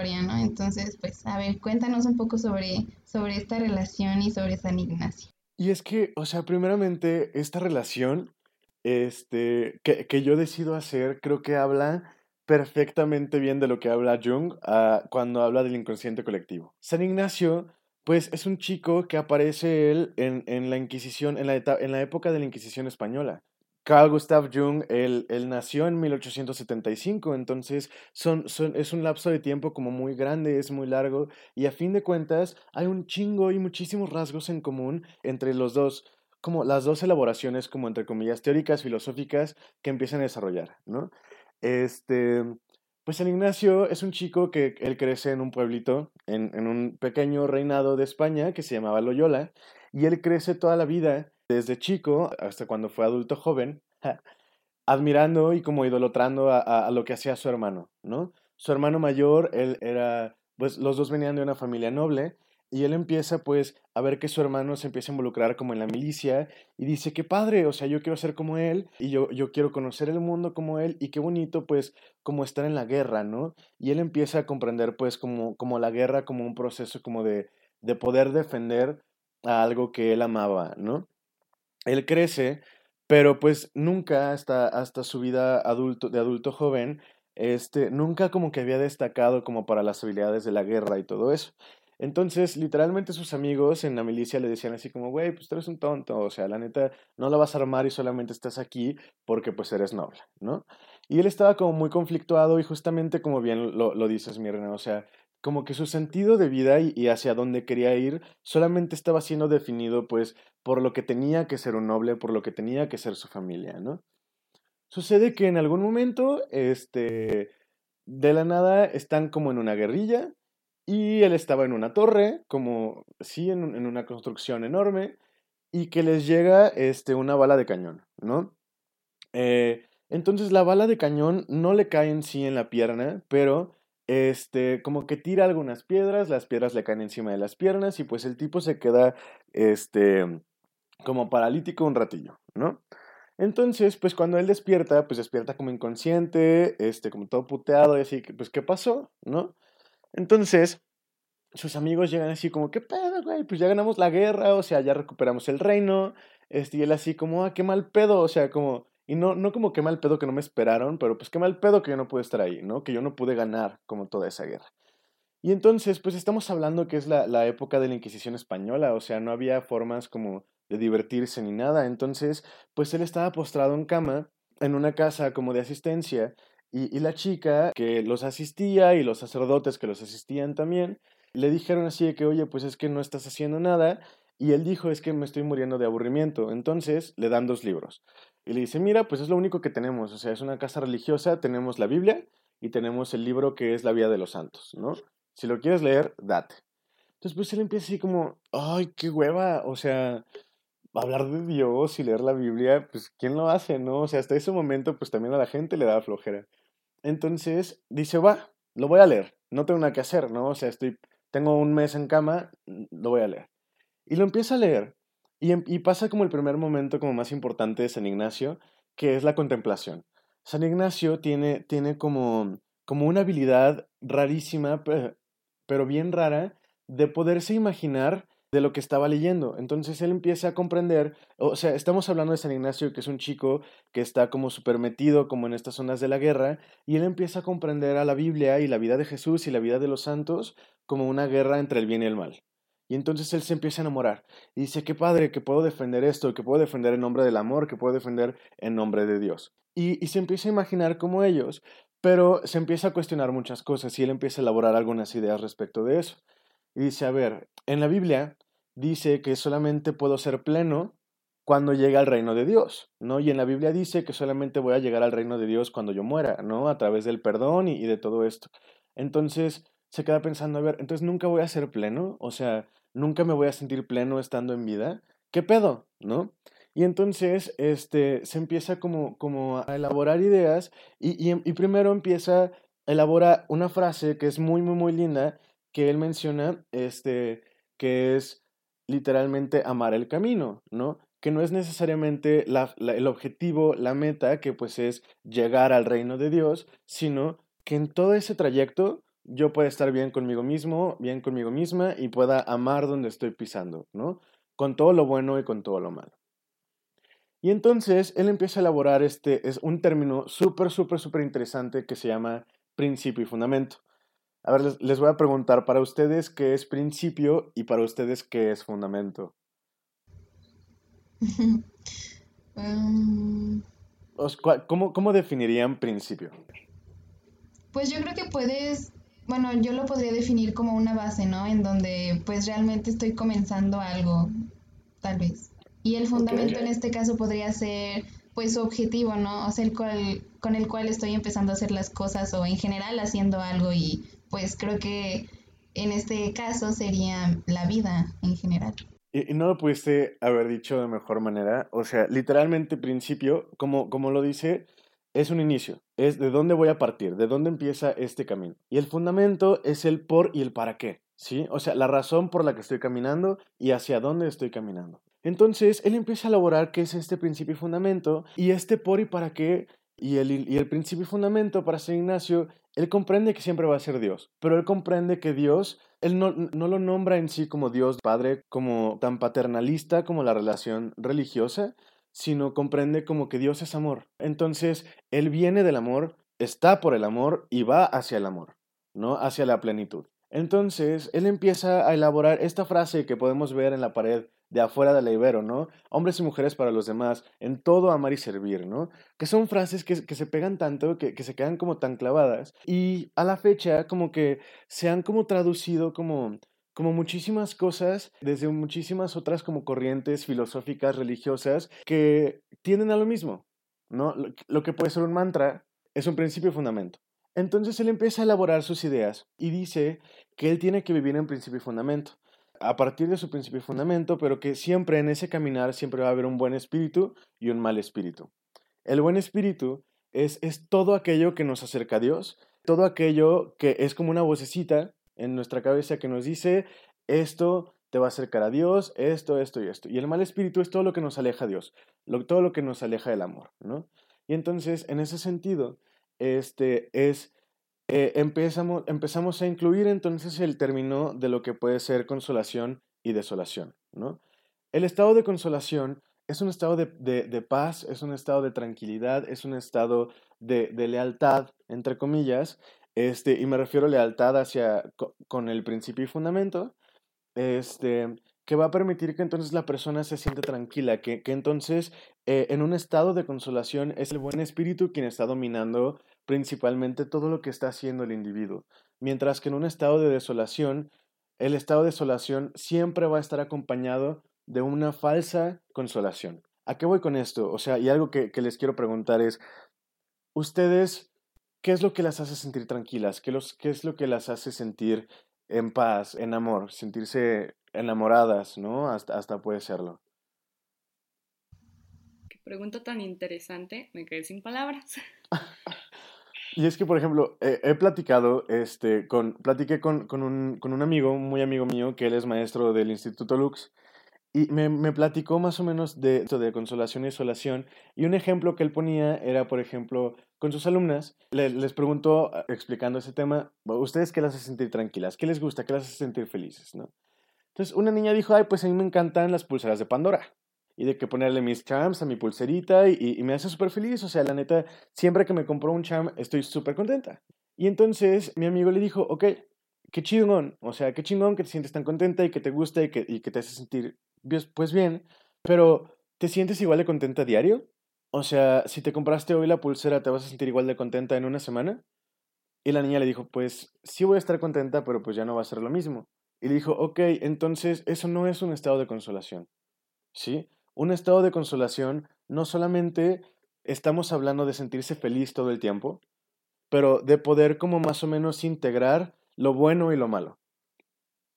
historia, ¿no? Entonces, pues, a ver, cuéntanos un poco sobre, sobre esta relación y sobre San Ignacio. Y es que, o sea, primeramente, esta relación este, que, que yo decido hacer, creo que habla perfectamente bien de lo que habla Jung uh, cuando habla del inconsciente colectivo. San Ignacio, pues es un chico que aparece él en, en la Inquisición, en la, en la época de la Inquisición española. Carl Gustav Jung, él, él, nació en 1875, entonces son, son, es un lapso de tiempo como muy grande, es muy largo, y a fin de cuentas hay un chingo y muchísimos rasgos en común entre los dos, como las dos elaboraciones, como entre comillas, teóricas, filosóficas, que empiezan a desarrollar, ¿no? Este, pues San Ignacio es un chico que él crece en un pueblito, en, en un pequeño reinado de España que se llamaba Loyola, y él crece toda la vida, desde chico hasta cuando fue adulto joven, admirando y como idolatrando a, lo que hacía su hermano, ¿no? Su hermano mayor, él era, pues los dos venían de una familia noble, y él empieza pues a ver que su hermano se empieza a involucrar como en la milicia y dice, qué padre, o sea, yo quiero ser como él y yo, yo quiero conocer el mundo como él y qué bonito pues como estar en la guerra, ¿no? Y él empieza a comprender pues como, como la guerra como un proceso como de, de poder defender a algo que él amaba, ¿no? Él crece, pero pues nunca hasta, hasta su vida adulto, de adulto joven, este, nunca como que había destacado como para las habilidades de la guerra y todo eso. Entonces, literalmente sus amigos en la milicia le decían así como, güey, pues tú eres un tonto, o sea, la neta, no la vas a armar y solamente estás aquí porque pues eres noble, ¿no? Y él estaba como muy conflictuado y justamente como bien lo, lo dices, Mirna, o sea, como que su sentido de vida y, hacia dónde quería ir solamente estaba siendo definido pues por lo que tenía que ser un noble, por lo que tenía que ser su familia, ¿no? Sucede que en algún momento, este, de la nada están como en una guerrilla, y él estaba en una torre, como sí, en, en, una construcción enorme, y que les llega este, una bala de cañón, ¿no? Eh, entonces la bala de cañón no le cae en sí en la pierna, pero este, como que tira algunas piedras, las piedras le caen encima de las piernas y pues el tipo se queda, este, como paralítico un ratillo, ¿no? Entonces, pues cuando él despierta, pues despierta como inconsciente, este, como todo puteado y así, pues ¿qué pasó? ¿No? Entonces, sus amigos llegan así como, ¿qué pedo, güey? Pues ya ganamos la guerra, o sea, ya recuperamos el reino. Este, y él así como, ah, qué mal pedo, o sea, como, y no, no como qué mal pedo que no me esperaron, pero pues qué mal pedo que yo no pude estar ahí, ¿no? Que yo no pude ganar como toda esa guerra. Y entonces, pues estamos hablando que es la, la época de la Inquisición española, o sea, no había formas como de divertirse ni nada. Entonces, pues él estaba postrado en cama en una casa como de asistencia y, y, la chica que los asistía y los sacerdotes que los asistían también, le dijeron así de que, oye, pues es que no estás haciendo nada. Y él dijo, es que me estoy muriendo de aburrimiento. Entonces le dan dos libros. Y le dice, mira, pues es lo único que tenemos. O sea, es una casa religiosa, tenemos la Biblia y tenemos el libro que es la Vía de los Santos, ¿no? Si lo quieres leer, date. Entonces, pues él empieza así como, ay, qué hueva. O sea, hablar de Dios y leer la Biblia, pues, ¿quién lo hace, no? O sea, hasta ese momento, pues también a la gente le da flojera. Entonces dice, va, lo voy a leer, no tengo nada que hacer, ¿no? O sea, estoy, tengo un mes en cama, lo voy a leer. Y lo empieza a leer. Y, em, y pasa como el primer momento como más importante de San Ignacio, que es la contemplación. San Ignacio tiene, tiene como, como una habilidad rarísima, pero bien rara, de poderse imaginar de lo que estaba leyendo. Entonces él empieza a comprender, o sea, estamos hablando de San Ignacio, que es un chico que está como súper metido como en estas zonas de la guerra, y él empieza a comprender a la Biblia y la vida de Jesús y la vida de los santos como una guerra entre el bien y el mal. Y entonces él se empieza a enamorar y dice, qué padre, que puedo defender esto, que puedo defender en nombre del amor, que puedo defender en nombre de Dios. Y, se empieza a imaginar como ellos, pero se empieza a cuestionar muchas cosas y él empieza a elaborar algunas ideas respecto de eso. Y dice, a ver, en la Biblia dice que solamente puedo ser pleno cuando llegue al reino de Dios, ¿no? Y en la Biblia dice que solamente voy a llegar al reino de Dios cuando yo muera, ¿no? A través del perdón y, y de todo esto. Entonces se queda pensando, a ver, entonces nunca voy a ser pleno, o sea, nunca me voy a sentir pleno estando en vida. ¿Qué pedo? ¿No? Y entonces este, se empieza como, como a elaborar ideas y, y, y primero empieza a elaborar una frase que es muy, muy, muy linda que él menciona, este, que es literalmente amar el camino, ¿no? Que no es necesariamente la, el objetivo, la meta, que pues es llegar al reino de Dios, sino que en todo ese trayecto yo pueda estar bien conmigo mismo, bien conmigo misma y pueda amar donde estoy pisando, ¿no? Con todo lo bueno y con todo lo malo. Y entonces él empieza a elaborar este, es un término súper, súper, súper interesante que se llama principio y fundamento. A ver, les, voy a preguntar para ustedes qué es principio y para ustedes qué es fundamento. Um, ¿Cómo, ¿Cómo definirían principio? Pues yo creo que puedes, bueno, yo lo podría definir como una base, ¿no? En donde pues realmente estoy comenzando algo, tal vez. Y el fundamento en este caso podría ser pues su objetivo, ¿no? O sea, el cual, con el cual estoy empezando a hacer las cosas o en general haciendo algo y pues creo que en este caso sería la vida en general. Y, no lo pudiste haber dicho de mejor manera. O sea, literalmente principio, como, como lo dice, es un inicio. Es de dónde voy a partir, de dónde empieza este camino. Y el fundamento es el por y el para qué. ¿Sí? O sea, la razón por la que estoy caminando y hacia dónde estoy caminando. Entonces, él empieza a elaborar qué es este principio y fundamento, y este por y para qué, y el, y el principio y fundamento para San Ignacio, él comprende que siempre va a ser Dios, pero él comprende que Dios, él no, no lo nombra en sí como Dios Padre, como tan paternalista como la relación religiosa, sino comprende como que Dios es amor. Entonces, él viene del amor, está por el amor y va hacia el amor, ¿no? Hacia la plenitud. Entonces, él empieza a elaborar esta frase que podemos ver en la pared de afuera de la Ibero, ¿no? Hombres y mujeres para los demás, en todo amar y servir, ¿no? Que son frases que, se pegan tanto, que, que, se quedan como tan clavadas y a la fecha como que se han como traducido como, como muchísimas cosas desde muchísimas otras como corrientes filosóficas, religiosas, que tienden a lo mismo, ¿no? Lo, que puede ser un mantra es un principio y fundamento. Entonces él empieza a elaborar sus ideas y dice que él tiene que vivir en principio y fundamento a partir de su principio y fundamento, pero que siempre en ese caminar siempre va a haber un buen espíritu y un mal espíritu. El buen espíritu es, es todo aquello que nos acerca a Dios, todo aquello que es como una vocecita en nuestra cabeza que nos dice, esto te va a acercar a Dios, esto, esto y esto. Y el mal espíritu es todo lo que nos aleja a Dios, todo lo que nos aleja del amor, ¿no? Y entonces, en ese sentido, este es eh, empezamos, empezamos a incluir entonces el término de lo que puede ser consolación y desolación. ¿no? El estado de consolación es un estado de, paz, es un estado de tranquilidad, es un estado de, lealtad, entre comillas, este, y me refiero a lealtad hacia, con el principio y fundamento, este, que va a permitir que entonces la persona se siente tranquila, que, que entonces eh, en un estado de consolación es el buen espíritu quien está dominando principalmente todo lo que está haciendo el individuo, mientras que en un estado de desolación, el estado de desolación siempre va a estar acompañado de una falsa consolación. ¿A qué voy con esto? O sea, y algo que, les quiero preguntar es, ¿ustedes qué es lo que las hace sentir tranquilas? ¿Qué, los, ¿Qué es lo que las hace sentir en paz, en amor, sentirse enamoradas, ¿no? Hasta, hasta puede serlo. Qué pregunta tan interesante, me quedé sin palabras. Y es que, por ejemplo, he platicado, este, con, platiqué con, con, un, con un amigo, muy amigo mío, que él es maestro del Instituto Lux, y me, me, platicó más o menos de esto de consolación y desolación. Y un ejemplo que él ponía era, por ejemplo, con sus alumnas, les preguntó, explicando ese tema, ¿ustedes qué las hace sentir tranquilas? ¿Qué les gusta? ¿Qué las hace sentir felices? ¿no? Entonces, una niña dijo, ay, pues a mí me encantan las pulseras de Pandora y de que ponerle mis charms a mi pulserita y, me hace súper feliz. O sea, la neta, siempre que me compro un charm estoy súper contenta. Y entonces mi amigo le dijo, ok, qué chingón, o sea, qué chingón que te sientes tan contenta y que te gusta y que, y que te hace sentir pues bien, pero ¿te sientes igual de contenta diario? O sea, si te compraste hoy la pulsera, ¿te vas a sentir igual de contenta en una semana? Y la niña le dijo, pues sí voy a estar contenta, pero pues ya no va a ser lo mismo. Y le dijo, ok, entonces eso no es un estado de consolación, ¿sí? Un estado de consolación no solamente estamos hablando de sentirse feliz todo el tiempo, pero de poder como más o menos integrar lo bueno y lo malo.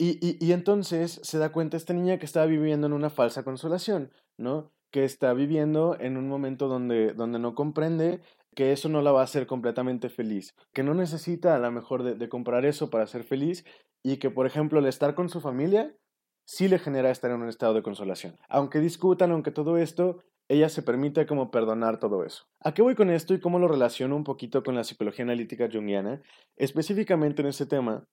Y, entonces se da cuenta esta niña que está viviendo en una falsa consolación, ¿no? Que está viviendo en un momento donde, donde no comprende que eso no la va a hacer completamente feliz, que no necesita a lo mejor de, de comprar eso para ser feliz y que, por ejemplo, el estar con su familia sí le genera estar en un estado de consolación. Aunque discutan, aunque todo esto, ella se permite como perdonar todo eso. ¿A qué voy con esto y cómo lo relaciono un poquito con la psicología analítica junguiana? Específicamente en este tema,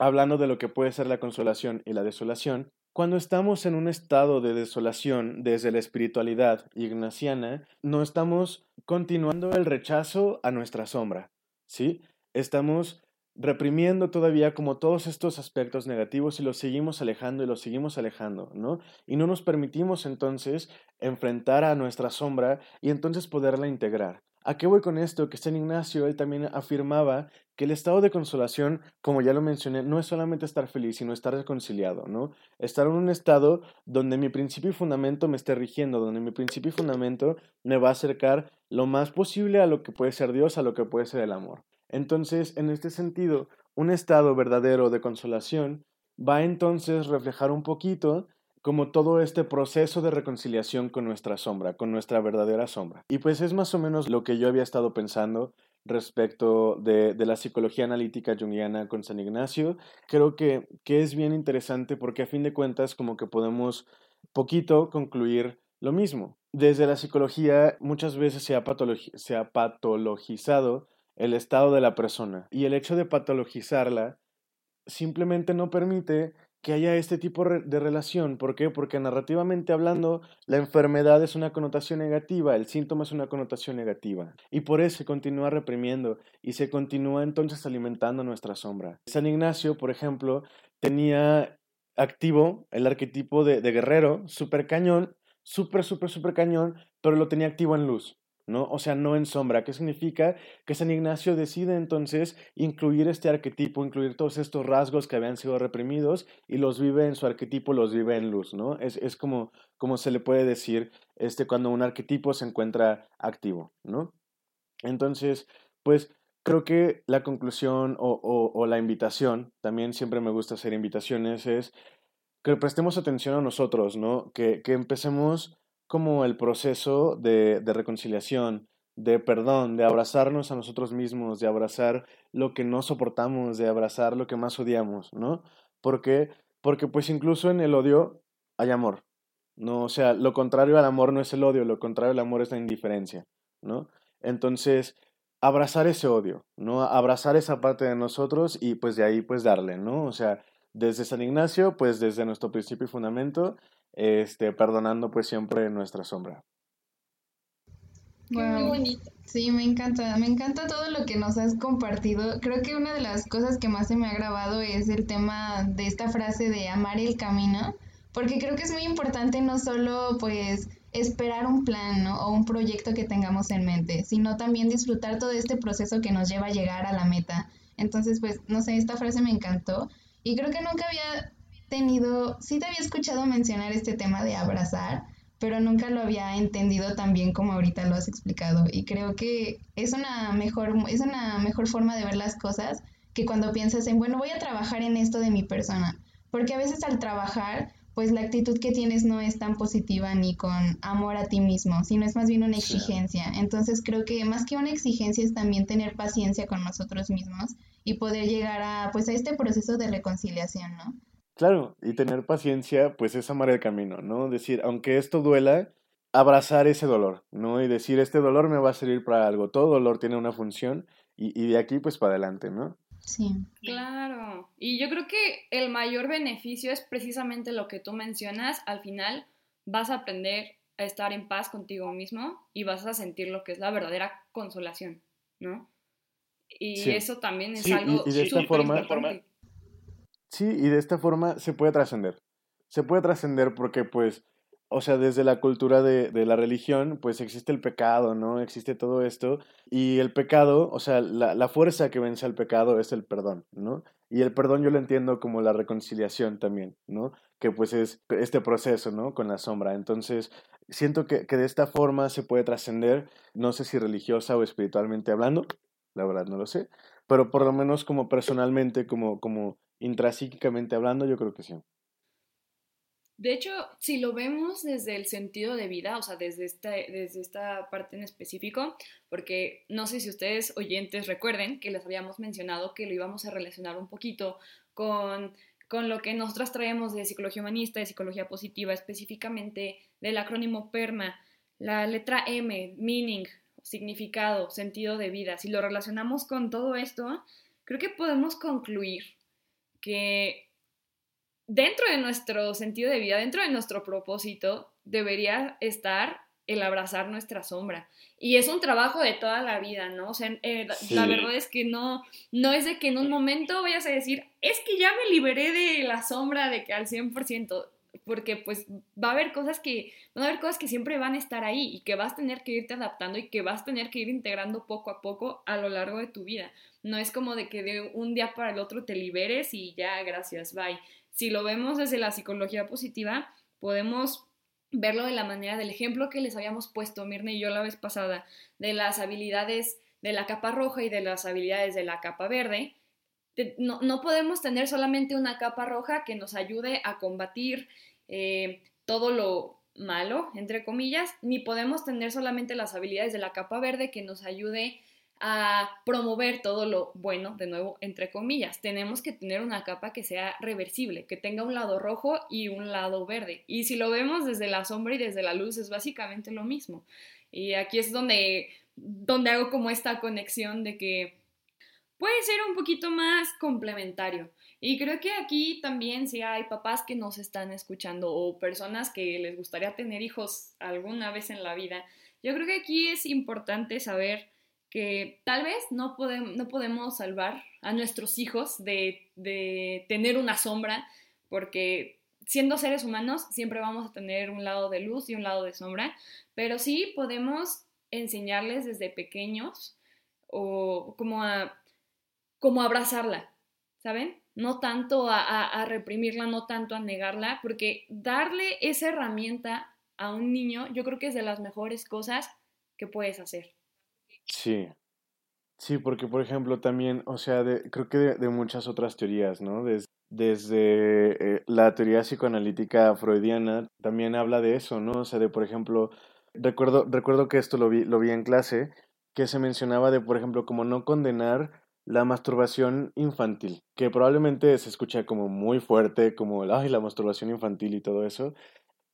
hablando de lo que puede ser la consolación y la desolación, cuando estamos en un estado de desolación desde la espiritualidad ignaciana, no estamos continuando el rechazo a nuestra sombra, ¿sí? Estamos reprimiendo todavía como todos estos aspectos negativos y los seguimos alejando y los seguimos alejando, ¿no? Y no nos permitimos entonces enfrentar a nuestra sombra y entonces poderla integrar. ¿A qué voy con esto? Que San Ignacio, él también afirmaba que el estado de consolación, como ya lo mencioné, no es solamente estar feliz, sino estar reconciliado, ¿no? Estar en un estado donde mi principio y fundamento me esté rigiendo, donde mi principio y fundamento me va a acercar lo más posible a lo que puede ser Dios, a lo que puede ser el amor. Entonces, en este sentido, un estado verdadero de consolación va entonces a reflejar un poquito como todo este proceso de reconciliación con nuestra sombra, con nuestra verdadera sombra. Y pues es más o menos lo que yo había estado pensando respecto de, la psicología analítica junguiana con San Ignacio. Creo que, que es bien interesante porque a fin de cuentas como que podemos poquito concluir lo mismo. Desde la psicología muchas veces se ha, se ha patologizado el estado de la persona y el hecho de patologizarla simplemente no permite que haya este tipo de relación. ¿Por qué? Porque narrativamente hablando, la enfermedad es una connotación negativa, el síntoma es una connotación negativa. Y por eso se continúa reprimiendo y se continúa entonces alimentando nuestra sombra. San Ignacio, por ejemplo, tenía activo el arquetipo de, guerrero, súper cañón, súper, súper, súper cañón, pero lo tenía activo en luz. ¿No? O sea, no en sombra. ¿Qué significa? Que San Ignacio decide entonces incluir este arquetipo, incluir todos estos rasgos que habían sido reprimidos y los vive en su arquetipo, los vive en luz, ¿no? Es, es como, como se le puede decir este, cuando un arquetipo se encuentra activo, ¿no? Entonces, pues creo que la conclusión o, o la invitación, también siempre me gusta hacer invitaciones, es que prestemos atención a nosotros, ¿no? Que, que empecemos como el proceso de, reconciliación, de perdón, de abrazarnos a nosotros mismos, de abrazar lo que no soportamos, de abrazar lo que más odiamos, ¿no? Porque, porque pues incluso en el odio hay amor, ¿no? O sea, lo contrario al amor no es el odio, lo contrario al amor es la indiferencia, ¿no? Entonces, abrazar ese odio, ¿no? Abrazar esa parte de nosotros y pues de ahí pues darle, ¿no? O sea, desde San Ignacio, pues desde nuestro principio y fundamento, este, perdonando pues siempre nuestra sombra. muy bonito. Sí, me encanta, me encanta todo lo que nos has compartido. Creo que una de las cosas que más se me ha grabado es el tema de esta frase de amar el camino, porque creo que es muy importante no solo pues esperar un plan o un proyecto que tengamos en mente, sino también disfrutar todo este proceso que nos lleva a llegar a la meta. Entonces, pues, no sé, esta frase me encantó y creo que nunca había tenido, sí te había escuchado mencionar este tema de abrazar, pero nunca lo había entendido tan bien como ahorita lo has explicado. Y creo que es una mejor, es una mejor forma de ver las cosas que cuando piensas en, bueno, voy a trabajar en esto de mi persona. Porque a veces al trabajar, pues la actitud que tienes no es tan positiva ni con amor a ti mismo, sino es más bien una exigencia. Entonces creo que más que una exigencia es también tener paciencia con nosotros mismos y poder llegar a, pues, a este proceso de reconciliación, ¿no? Claro, y tener paciencia, pues es amar el camino, ¿no? Decir, aunque esto duela, abrazar ese dolor, ¿no? Y decir, este dolor me va a servir para algo, todo dolor tiene una función y, y de aquí pues para adelante, ¿no? Sí. Claro. Y yo creo que el mayor beneficio es precisamente lo que tú mencionas. Al final vas a aprender a estar en paz contigo mismo y vas a sentir lo que es la verdadera consolación, ¿no? Y eso también es algo y, de esta forma, Sí, y de esta forma se puede trascender. Se puede trascender porque, pues, o sea, desde la cultura de, la religión, pues existe el pecado, ¿no? Existe todo esto. Y el pecado, o sea, la, la, fuerza que vence al pecado es el perdón, ¿no? Y el perdón yo lo entiendo como la reconciliación también, ¿no? Que pues es este proceso, ¿no? Con la sombra. Entonces, siento que, que de esta forma se puede trascender, no sé si religiosa o espiritualmente hablando, la verdad no lo sé, pero por lo menos como personalmente, como, como intrapsíquicamente hablando, yo creo que sí. De hecho, si lo vemos desde el sentido de vida, o sea, desde esta, desde esta parte en específico, porque no sé si ustedes oyentes recuerden que les habíamos mencionado que lo íbamos a relacionar un poquito con, con lo que nosotros traemos de psicología humanista, de psicología positiva, específicamente del acrónimo PERMA, la letra M, meaning, significado, sentido de vida, si lo relacionamos con todo esto, creo que podemos concluir que dentro de nuestro sentido de vida, dentro de nuestro propósito, debería estar el abrazar nuestra sombra. Y es un trabajo de toda la vida, ¿no? O sea, eh, la verdad es que no, no es de que en un momento vayas a decir, es que ya me liberé de la sombra de que al 100%, porque pues va a haber cosas que, van a haber cosas que siempre van a estar ahí y que vas a tener que irte adaptando y que vas a tener que ir integrando poco a poco a lo largo de tu vida. No es como de que de un día para el otro te liberes y ya, gracias, bye. Si lo vemos desde la psicología positiva, podemos verlo de la manera del ejemplo que les habíamos puesto Mirna y yo la vez pasada, de las habilidades de la capa roja y de las habilidades de la capa verde. No, no podemos tener solamente una capa roja que nos ayude a combatir eh, todo lo malo, entre comillas, ni podemos tener solamente las habilidades de la capa verde que nos ayude a promover todo lo bueno, de nuevo, entre comillas. Tenemos que tener una capa que sea reversible, que tenga un lado rojo y un lado verde. Y si lo vemos desde la sombra y desde la luz, es básicamente lo mismo. Y aquí es donde, donde hago como esta conexión de que puede ser un poquito más complementario. Y creo que aquí también si hay papás que nos están escuchando o personas que les gustaría tener hijos alguna vez en la vida, yo creo que aquí es importante saber que tal vez no, podemos, no podemos salvar a nuestros hijos de, de tener una sombra, porque siendo seres humanos siempre vamos a tener un lado de luz y un lado de sombra, pero sí podemos enseñarles desde pequeños o como a, como abrazarla, ¿saben? No tanto a, a, reprimirla, no tanto a negarla, porque darle esa herramienta a un niño yo creo que es de las mejores cosas que puedes hacer. Sí, sí, porque por ejemplo también, o sea, de, creo que de, muchas otras teorías, ¿no? desde eh, la teoría psicoanalítica freudiana también habla de eso, ¿no? O sea, de por ejemplo, recuerdo, recuerdo que esto lo vi, lo vi en clase, que se mencionaba de, por ejemplo, como no condenar la masturbación infantil, que probablemente se escucha como muy fuerte, como, ay, la masturbación infantil y todo eso,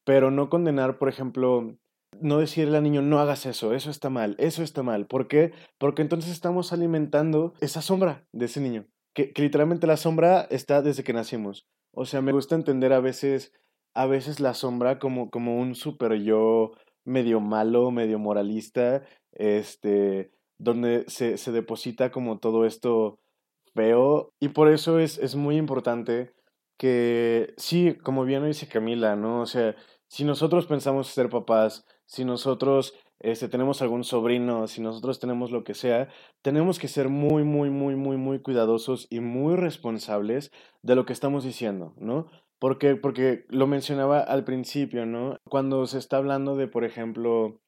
pero no condenar, por ejemplo, no decirle al niño, no hagas eso, eso está mal, eso está mal. ¿Por qué? Porque entonces estamos alimentando esa sombra de ese niño, que, literalmente la sombra está desde que nacimos. O sea, me gusta entender a veces, a veces la sombra como, como un super yo medio malo, medio moralista, este, donde se, se deposita como todo esto feo. Y por eso es, es muy importante que, sí, como bien dice Camila, ¿no? O sea, si nosotros pensamos ser papás, si nosotros este, tenemos algún sobrino, si nosotros tenemos lo que sea, tenemos que ser muy, muy, muy, muy, muy cuidadosos y muy responsables de lo que estamos diciendo, ¿no? Porque, porque lo mencionaba al principio, ¿no? Cuando se está hablando de, por ejemplo,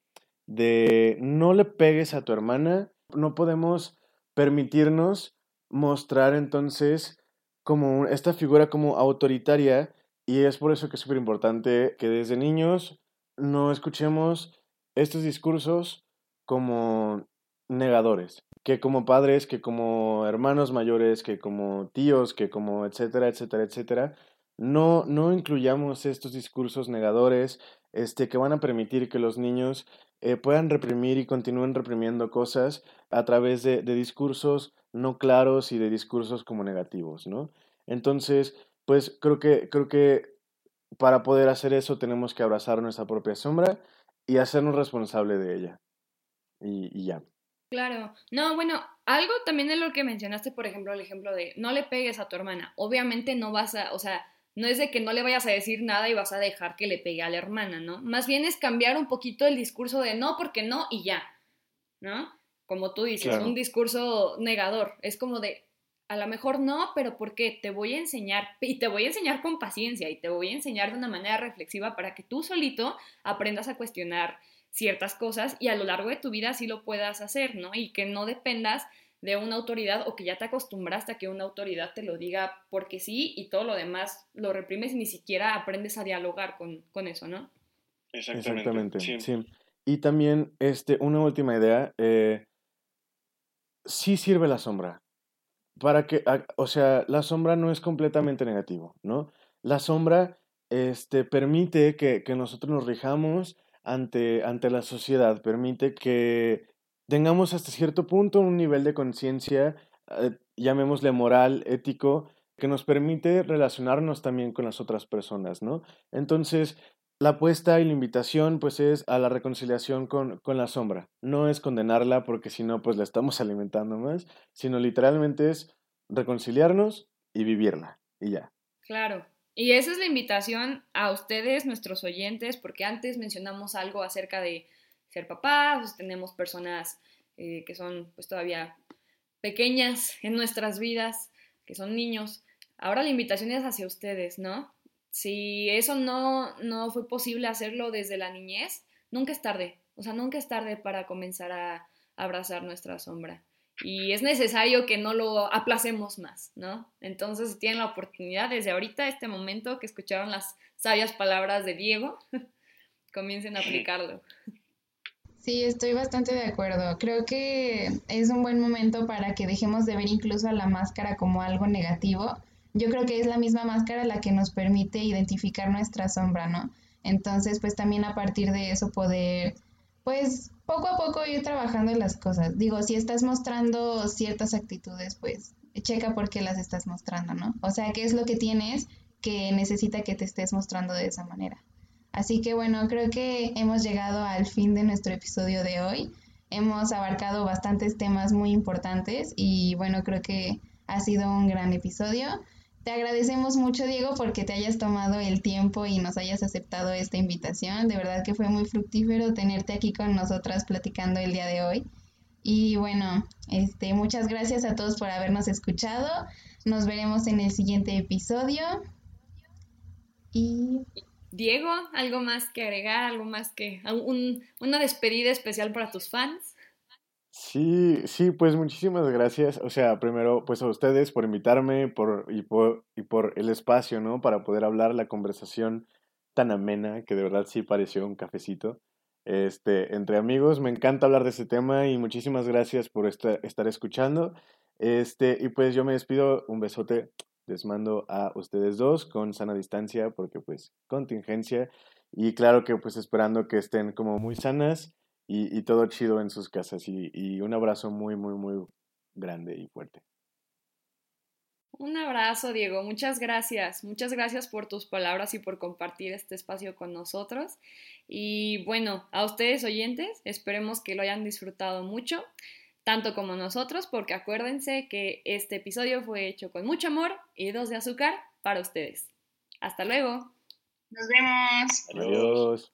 de no le pegues a tu hermana, no podemos permitirnos mostrar entonces como esta figura como autoritaria y es por eso que es súper importante que desde niños no escuchemos estos discursos como negadores, que como padres, que como hermanos mayores, que como tíos, que como etcétera, etcétera, etcétera, no, no incluyamos estos discursos negadores este, que van a permitir que los niños eh, puedan reprimir y continúen reprimiendo cosas a través de, discursos no claros y de discursos como negativos, ¿no? Entonces, pues creo que, creo que para poder hacer eso tenemos que abrazar nuestra propia sombra y hacernos responsable de ella. Y, ya. Claro. No, bueno, algo también de lo que mencionaste, por ejemplo, el ejemplo de no le pegues a tu hermana. Obviamente no vas a, o sea, no es de que no le vayas a decir nada y vas a dejar que le pegue a la hermana, ¿no? Más bien es cambiar un poquito el discurso de no porque no y ya, ¿no? Como tú dices, un discurso negador. Es como de, a lo mejor no, pero porque te voy a enseñar y te voy a enseñar con paciencia y te voy a enseñar de una manera reflexiva para que tú solito aprendas a cuestionar ciertas cosas y a lo largo de tu vida sí lo puedas hacer, ¿no? Y que no dependas de una autoridad o que ya te acostumbraste a que una autoridad te lo diga porque sí y todo lo demás lo reprimes y ni siquiera aprendes a dialogar con, con eso, ¿no? Exactamente. Sí. Y también, este, una última idea, eh, sí sirve la sombra para que, o sea, la sombra no es completamente negativo, ¿no? La sombra este, permite que, que nosotros nos rijamos ante, ante la sociedad permite que tengamos hasta cierto punto un nivel de conciencia, eh, llamémosle moral, ético, que nos permite relacionarnos también con las otras personas, ¿no? Entonces, la apuesta y la invitación pues es a la reconciliación con, con la sombra. No es condenarla porque si no pues la estamos alimentando más, sino literalmente es reconciliarnos y vivirla y ya. Claro. Y esa es la invitación a ustedes, nuestros oyentes, porque antes mencionamos algo acerca de ser papás, tenemos personas eh, que son pues todavía pequeñas en nuestras vidas, que son niños. Ahora la invitación es hacia ustedes, ¿no? Si eso no, no fue posible hacerlo desde la niñez, nunca es tarde. O sea, nunca es tarde para comenzar a abrazar nuestra sombra. Y es necesario que no lo aplacemos más, ¿no? Entonces, si tienen la oportunidad desde ahorita, este momento que escucharon las sabias palabras de Diego, comiencen a aplicarlo. Sí, estoy bastante de acuerdo. Creo que es un buen momento para que dejemos de ver incluso a la máscara como algo negativo yo creo que es la misma máscara la que nos permite identificar nuestra sombra, ¿no? Entonces, pues también a partir de eso poder, pues poco a poco ir trabajando en las cosas. Digo, si estás mostrando ciertas actitudes, pues checa por qué las estás mostrando, ¿no? O sea, qué es lo que tienes que necesita que te estés mostrando de esa manera. Así que bueno, creo que hemos llegado al fin de nuestro episodio de hoy. Hemos abarcado bastantes temas muy importantes y bueno, creo que ha sido un gran episodio. Te agradecemos mucho, Diego, porque te hayas tomado el tiempo y nos hayas aceptado esta invitación. De verdad que fue muy fructífero tenerte aquí con nosotras platicando el día de hoy. Y bueno, este, muchas gracias a todos por habernos escuchado. Nos veremos en el siguiente episodio. Y Diego, ¿algo más que agregar? ¿Algo más que una despedida especial para tus fans? Sí, sí, pues muchísimas gracias. O sea, primero, pues a ustedes por invitarme por, y, por, y por el espacio, ¿no? Para poder hablar la conversación tan amena que de verdad sí pareció un cafecito. Este, entre amigos, me encanta hablar de ese tema y muchísimas gracias por estar escuchando. Este, y pues yo me despido, un besote, les mando a ustedes dos con sana distancia porque pues contingencia y claro que pues esperando que estén como muy sanas y, todo chido en sus casas. Y, un abrazo muy, muy, muy grande y fuerte. Un abrazo, Diego. Muchas gracias. Muchas gracias por tus palabras y por compartir este espacio con nosotros. Y bueno, a ustedes oyentes, esperemos que lo hayan disfrutado mucho, tanto como nosotros, porque acuérdense que este episodio fue hecho con mucho amor y dos de azúcar para ustedes. Hasta luego. Nos vemos. Adiós.